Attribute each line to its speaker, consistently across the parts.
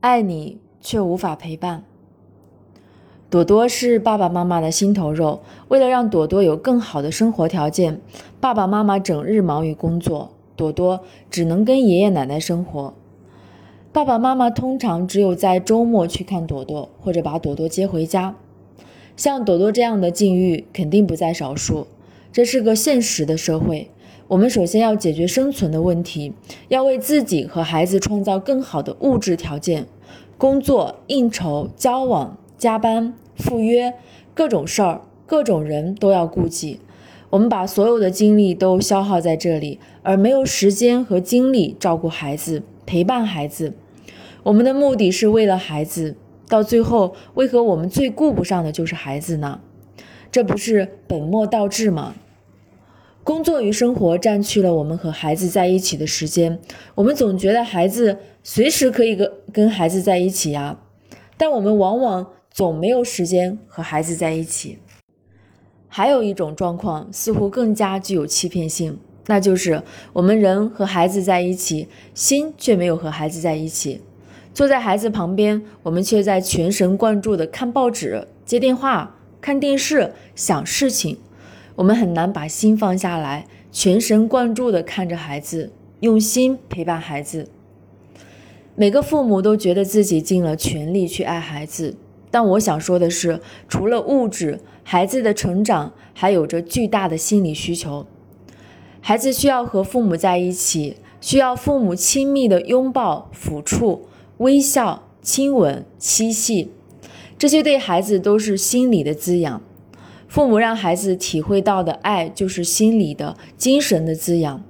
Speaker 1: 爱你却无法陪伴。朵朵是爸爸妈妈的心头肉，为了让朵朵有更好的生活条件，爸爸妈妈整日忙于工作，朵朵只能跟爷爷奶奶生活。爸爸妈妈通常只有在周末去看朵朵，或者把朵朵接回家。像朵朵这样的境遇肯定不在少数，这是个现实的社会。我们首先要解决生存的问题，要为自己和孩子创造更好的物质条件。工作、应酬、交往。加班、赴约，各种事儿、各种人都要顾及。我们把所有的精力都消耗在这里，而没有时间和精力照顾孩子、陪伴孩子。我们的目的是为了孩子，到最后，为何我们最顾不上的就是孩子呢？这不是本末倒置吗？工作与生活占据了我们和孩子在一起的时间，我们总觉得孩子随时可以跟跟孩子在一起呀，但我们往往。总没有时间和孩子在一起。还有一种状况似乎更加具有欺骗性，那就是我们人和孩子在一起，心却没有和孩子在一起。坐在孩子旁边，我们却在全神贯注地看报纸、接电话、看电视、想事情。我们很难把心放下来，全神贯注地看着孩子，用心陪伴孩子。每个父母都觉得自己尽了全力去爱孩子。但我想说的是，除了物质，孩子的成长还有着巨大的心理需求。孩子需要和父母在一起，需要父母亲密的拥抱、抚触、微笑、亲吻、嬉戏，这些对孩子都是心理的滋养。父母让孩子体会到的爱，就是心理的、精神的滋养。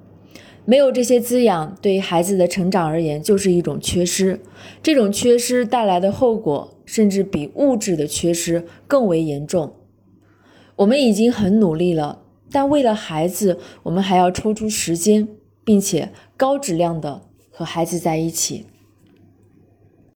Speaker 1: 没有这些滋养，对孩子的成长而言，就是一种缺失。这种缺失带来的后果。甚至比物质的缺失更为严重。我们已经很努力了，但为了孩子，我们还要抽出时间，并且高质量的和孩子在一起。